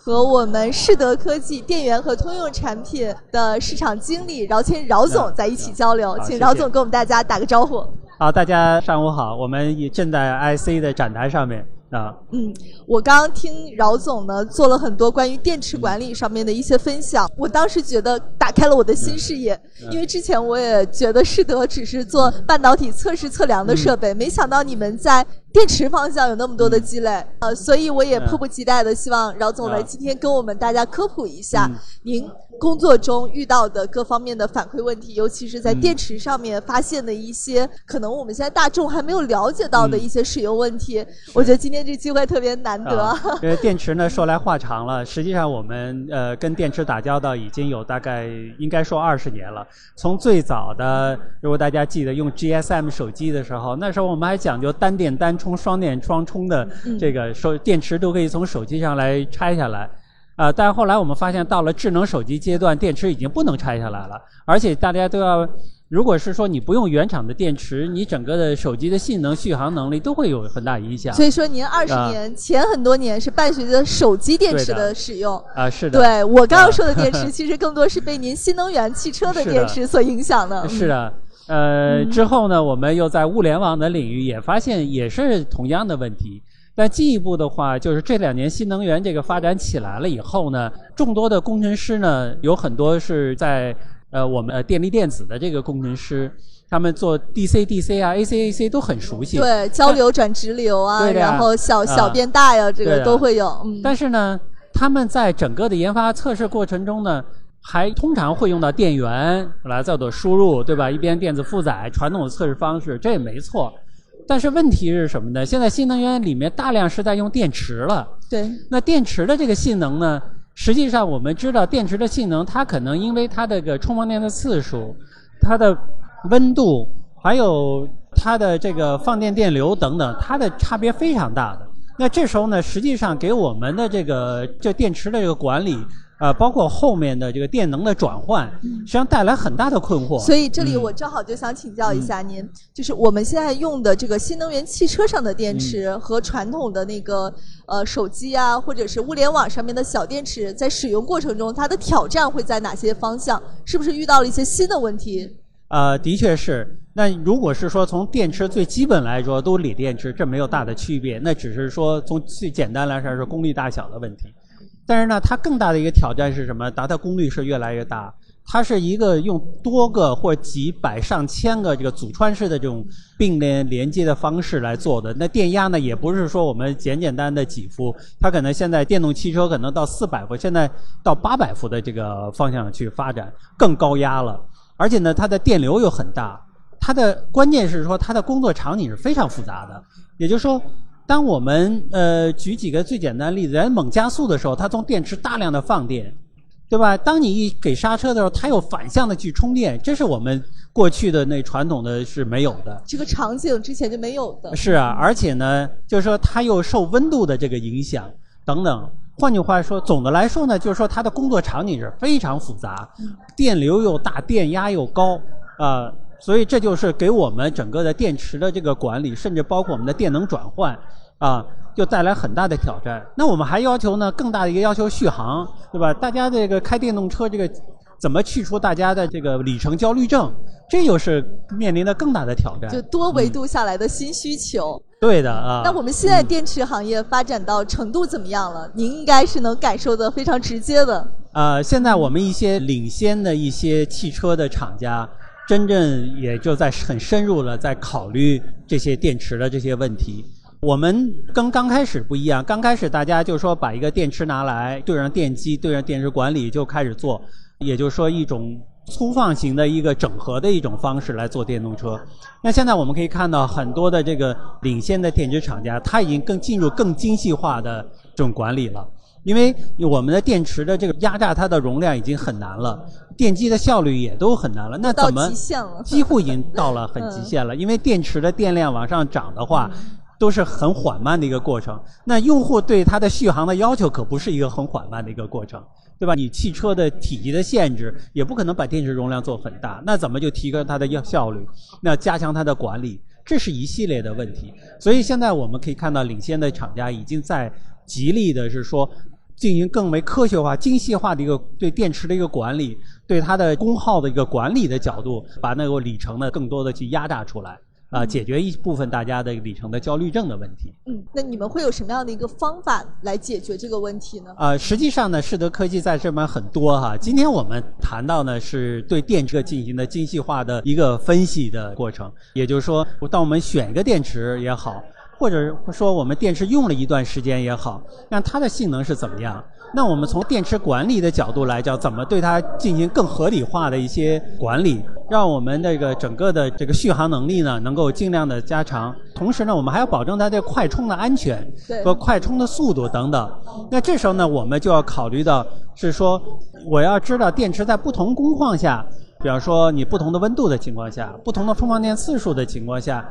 和我们世德科技电源和通用产品的市场经理饶谦饶总在一起交流，请饶总跟我们大家打个招呼。好，大家上午好，我们也正在 IC 的展台上面。啊，嗯，我刚刚听饶总呢做了很多关于电池管理上面的一些分享，我当时觉得打开了我的新视野，因为之前我也觉得世德只是做半导体测试测量的设备，没想到你们在电池方向有那么多的积累，呃，所以我也迫不及待的希望饶总来今天跟我们大家科普一下您。工作中遇到的各方面的反馈问题，尤其是在电池上面发现的一些可能我们现在大众还没有了解到的一些使用问题，我觉得今天这机会特别难得。因为电池呢说来话长了，实际上我们呃跟电池打交道已经有大概应该说二十年了。从最早的，如果大家记得用 GSM 手机的时候，那时候我们还讲究单电单充、双电双充的这个手电池都可以从手机上来拆下来。啊！但是后来我们发现，到了智能手机阶段，电池已经不能拆下来了，而且大家都要，如果是说你不用原厂的电池，你整个的手机的性能、续航能力都会有很大影响。所以说，您二十年前很多年是伴随着手机电池的使用啊，是的。对我刚刚说的电 池，其实更多是被您新能源汽车的电池所影响的。是的，呃，之后呢，我们又在物联网的领域也发现，也是同样的问题。但进一步的话，就是这两年新能源这个发展起来了以后呢，众多的工程师呢，有很多是在呃我们电力电子的这个工程师，他们做 DC DC 啊 AC AC 都很熟悉。对，交流转直流啊，然后小小变大呀，这个都会有。嗯。但是呢，他们在整个的研发测试过程中呢，还通常会用到电源来做的输入，对吧？一边电子负载，传统的测试方式，这也没错。但是问题是什么呢？现在新能源里面大量是在用电池了。对。那电池的这个性能呢？实际上我们知道，电池的性能它可能因为它这个充放电的次数、它的温度，还有它的这个放电电流等等，它的差别非常大的。那这时候呢，实际上给我们的这个这电池的这个管理。呃，包括后面的这个电能的转换，实际上带来很大的困惑。所以这里我正好就想请教一下您，就是我们现在用的这个新能源汽车上的电池和传统的那个呃手机啊，或者是物联网上面的小电池，在使用过程中，它的挑战会在哪些方向？是不是遇到了一些新的问题？呃，的确是。那如果是说从电池最基本来说都锂电池，这没有大的区别，那只是说从最简单来说是功率大小的问题。但是呢，它更大的一个挑战是什么？达到功率是越来越大。它是一个用多个或几百上千个这个组串式的这种并联连接的方式来做的。那电压呢，也不是说我们简简单的几伏，它可能现在电动汽车可能到四百伏，现在到八百伏的这个方向去发展，更高压了。而且呢，它的电流又很大。它的关键是说，它的工作场景是非常复杂的。也就是说。当我们呃举几个最简单的例子，在猛加速的时候，它从电池大量的放电，对吧？当你一给刹车的时候，它又反向的去充电，这是我们过去的那传统的是没有的。这个场景之前就没有的。是啊，而且呢，就是说它又受温度的这个影响等等。换句话说，总的来说呢，就是说它的工作场景是非常复杂，电流又大，电压又高啊。所以这就是给我们整个的电池的这个管理，甚至包括我们的电能转换，啊，就带来很大的挑战。那我们还要求呢，更大的一个要求，续航，对吧？大家这个开电动车，这个怎么去除大家的这个里程焦虑症？这又是面临的更大的挑战。就多维度下来的新需求。对的啊。那我们现在电池行业发展到程度怎么样了？您应该是能感受的非常直接的。呃，现在我们一些领先的一些汽车的厂家。真正也就在很深入了，在考虑这些电池的这些问题。我们跟刚开始不一样，刚开始大家就说把一个电池拿来对上电机，对上电池管理就开始做，也就是说一种粗放型的一个整合的一种方式来做电动车。那现在我们可以看到很多的这个领先的电池厂家，它已经更进入更精细化的这种管理了。因为我们的电池的这个压榨它的容量已经很难了，电机的效率也都很难了。那怎么几乎已经到了很极限了？因为电池的电量往上涨的话。都是很缓慢的一个过程。那用户对它的续航的要求可不是一个很缓慢的一个过程，对吧？你汽车的体积的限制，也不可能把电池容量做很大。那怎么就提高它的效效率？那加强它的管理，这是一系列的问题。所以现在我们可以看到，领先的厂家已经在极力的是说，进行更为科学化、精细化的一个对电池的一个管理，对它的功耗的一个管理的角度，把那个里程呢更多的去压榨出来。啊，解决一部分大家的里程的焦虑症的问题。嗯，那你们会有什么样的一个方法来解决这个问题呢？呃，实际上呢，世德科技在这边很多哈。今天我们谈到呢，是对电车进行的精细化的一个分析的过程。也就是说，当我们选一个电池也好，或者说我们电池用了一段时间也好，那它的性能是怎么样？那我们从电池管理的角度来讲，怎么对它进行更合理化的一些管理，让我们这个整个的这个续航能力呢，能够尽量的加长。同时呢，我们还要保证它这快充的安全和快充的速度等等。那这时候呢，我们就要考虑到是说，我要知道电池在不同工况下，比方说你不同的温度的情况下，不同的充放电次数的情况下。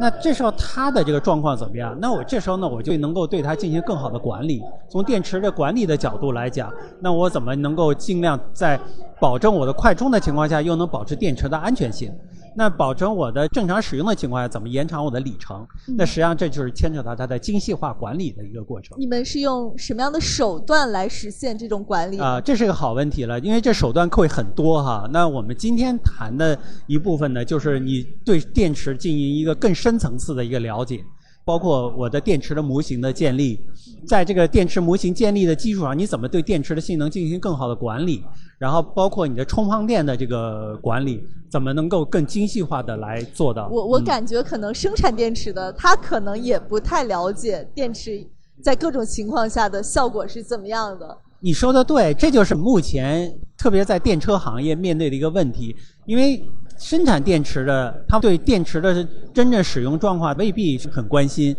那这时候它的这个状况怎么样？那我这时候呢，我就能够对它进行更好的管理。从电池的管理的角度来讲，那我怎么能够尽量在保证我的快充的情况下，又能保持电池的安全性？那保证我的正常使用的情况下，怎么延长我的里程？那实际上这就是牵扯到它的精细化管理的一个过程。你们是用什么样的手段来实现这种管理？啊，这是个好问题了，因为这手段会很多哈。那我们今天谈的一部分呢，就是你对电池进行一个更深层次的一个了解。包括我的电池的模型的建立，在这个电池模型建立的基础上，你怎么对电池的性能进行更好的管理？然后包括你的充放电的这个管理，怎么能够更精细化的来做到？我我感觉可能生产电池的他可能也不太了解电池在各种情况下的效果是怎么样的。你说的对，这就是目前特别在电车行业面对的一个问题，因为。生产电池的，他对电池的真正使用状况未必是很关心，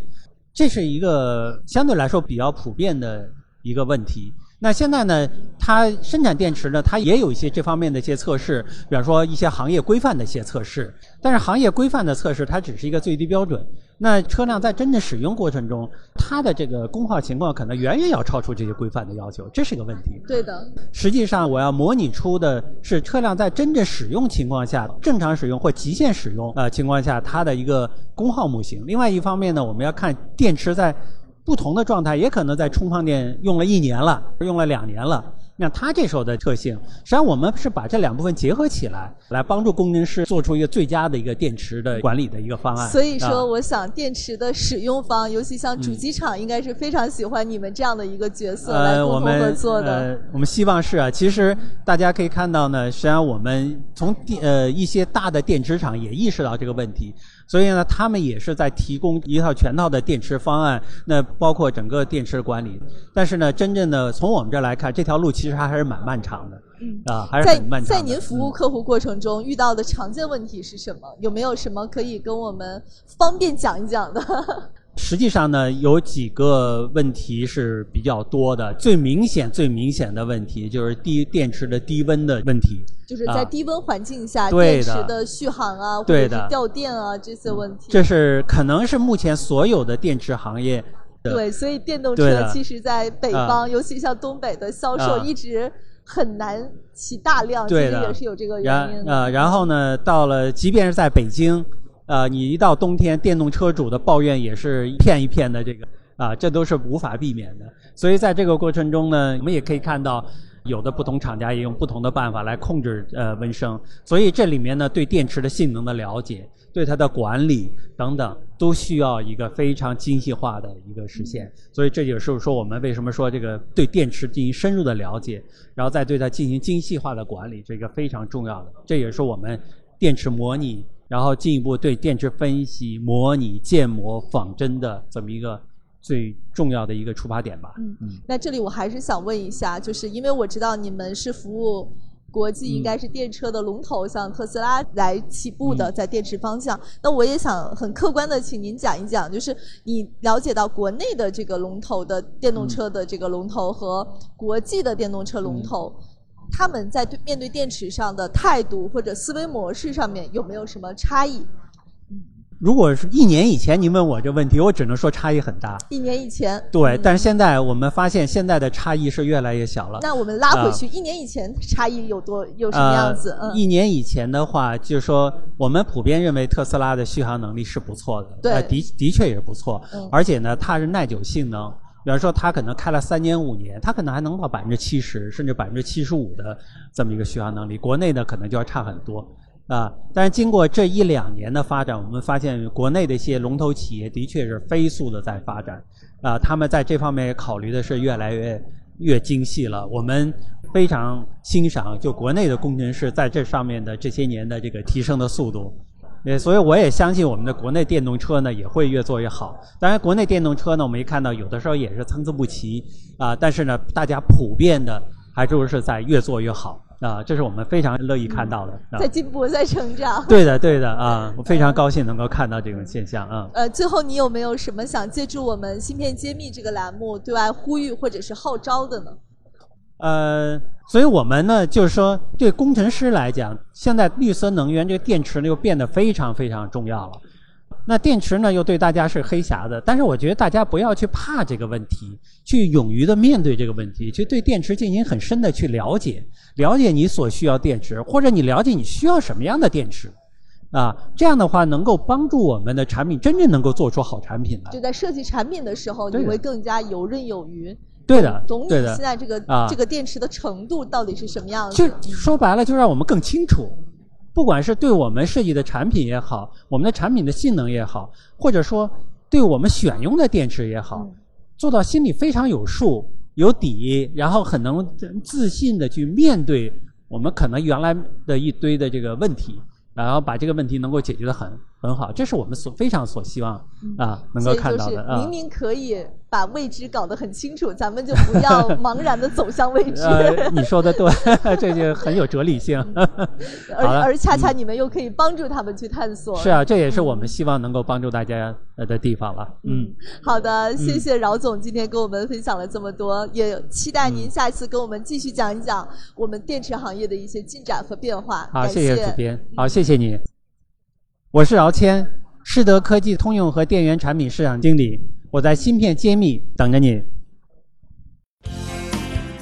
这是一个相对来说比较普遍的一个问题。那现在呢，它生产电池呢，它也有一些这方面的一些测试，比方说一些行业规范的一些测试。但是行业规范的测试，它只是一个最低标准。那车辆在真正使用过程中，它的这个功耗情况可能远远要超出这些规范的要求，这是一个问题。对的。实际上，我要模拟出的是车辆在真正使用情况下，正常使用或极限使用呃情况下，它的一个功耗模型。另外一方面呢，我们要看电池在。不同的状态也可能在充放电用了一年了，用了两年了。那它这时候的特性，实际上我们是把这两部分结合起来，来帮助工程师做出一个最佳的一个电池的管理的一个方案。所以说，我想电池的使用方，尤其像主机厂，应该是非常喜欢你们这样的一个角色来共同合作的。呃，我们希望是啊。其实大家可以看到呢，实际上我们从电呃一些大的电池厂也意识到这个问题。所以呢，他们也是在提供一套全套的电池方案，那包括整个电池管理。但是呢，真正的从我们这来看，这条路其实还还是蛮漫长的，啊，还是很漫长。在在您服务客户过程中遇到的常见问题是什么？有没有什么可以跟我们方便讲一讲的？实际上呢，有几个问题是比较多的。最明显、最明显的问题就是低电池的低温的问题。就是在低温环境下，电池的续航啊，或者是掉电啊这些问题。这是可能是目前所有的电池行业。对，所以电动车其实在北方，尤其像东北的销售一直很难起大量，其实也是有这个原因。呃，然后呢，到了即便是在北京。呃，你一到冬天，电动车主的抱怨也是一片一片的，这个啊，这都是无法避免的。所以在这个过程中呢，我们也可以看到，有的不同厂家也用不同的办法来控制呃温升。所以这里面呢，对电池的性能的了解，对它的管理等等，都需要一个非常精细化的一个实现。所以这就是说，我们为什么说这个对电池进行深入的了解，然后再对它进行精细化的管理，这个非常重要的。这也是我们电池模拟。然后进一步对电池分析、模拟、建模、仿真的这么一个最重要的一个出发点吧。嗯嗯。那这里我还是想问一下，就是因为我知道你们是服务国际应该是电车的龙头，像特斯拉来起步的，在电池方向。那我也想很客观的，请您讲一讲，就是你了解到国内的这个龙头的电动车的这个龙头和国际的电动车龙头，他们在对面对电池上的态度或者思维模式上面有没有什么差异？如果是一年以前您问我这问题，我只能说差异很大。一年以前，对，但是现在我们发现现在的差异是越来越小了。那我们拉回去，一年以前差异有多有什么样子？嗯，一年以前的话，就是说我们普遍认为特斯拉的续航能力是不错的，对，的的确也是不错。而且呢，它是耐久性能，比方说它可能开了三年五年，它可能还能到百分之七十甚至百分之七十五的这么一个续航能力。国内的可能就要差很多。啊，但是经过这一两年的发展，我们发现国内的一些龙头企业的确是飞速的在发展，啊，他们在这方面考虑的是越来越越精细了。我们非常欣赏就国内的工程师在这上面的这些年的这个提升的速度，也所以我也相信我们的国内电动车呢也会越做越好。当然，国内电动车呢，我们一看到有的时候也是参差不齐啊，但是呢，大家普遍的还就是在越做越好。啊，这是我们非常乐意看到的，在进步，在成长。对的，对的啊，我非常高兴能够看到这种现象啊。呃，最后你有没有什么想借助我们《芯片揭秘》这个栏目对外呼吁或者是号召的呢？呃，所以我们呢，就是说，对工程师来讲，现在绿色能源这个电池呢，又变得非常非常重要了。那电池呢，又对大家是黑匣子，但是我觉得大家不要去怕这个问题，去勇于的面对这个问题，去对电池进行很深的去了解，了解你所需要电池，或者你了解你需要什么样的电池，啊，这样的话能够帮助我们的产品真正能够做出好产品来。就在设计产品的时候，你会更加游刃有余。对的，懂你现在这个这个电池的程度到底是什么样子？就说白了，就让我们更清楚。不管是对我们设计的产品也好，我们的产品的性能也好，或者说对我们选用的电池也好，做到心里非常有数、有底，然后很能自信的去面对我们可能原来的一堆的这个问题，然后把这个问题能够解决的很很好，这是我们所非常所希望啊能够看到的啊。明明可以。把未知搞得很清楚，咱们就不要 茫然的走向未知。你说的对，这就很有哲理性。而而恰恰你们又可以帮助他们去探索。是啊，这也是我们希望能够帮助大家的地方了。嗯，好的，谢谢饶总今天跟我们分享了这么多，也期待您下次跟我们继续讲一讲我们电池行业的一些进展和变化。好，谢谢主编。好，谢谢你。我是饶谦，世德科技通用和电源产品市场经理。我在芯片揭秘等着你。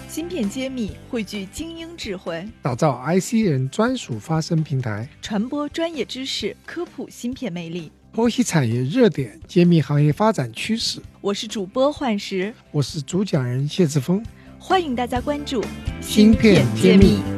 芯片揭秘汇聚精英智慧，打造 IC 人专属发声平台，传播专业知识，科普芯片魅力，剖析产业热点，揭秘行业发展趋势。我是主播幻石，我是主讲人谢志峰，欢迎大家关注芯片揭秘。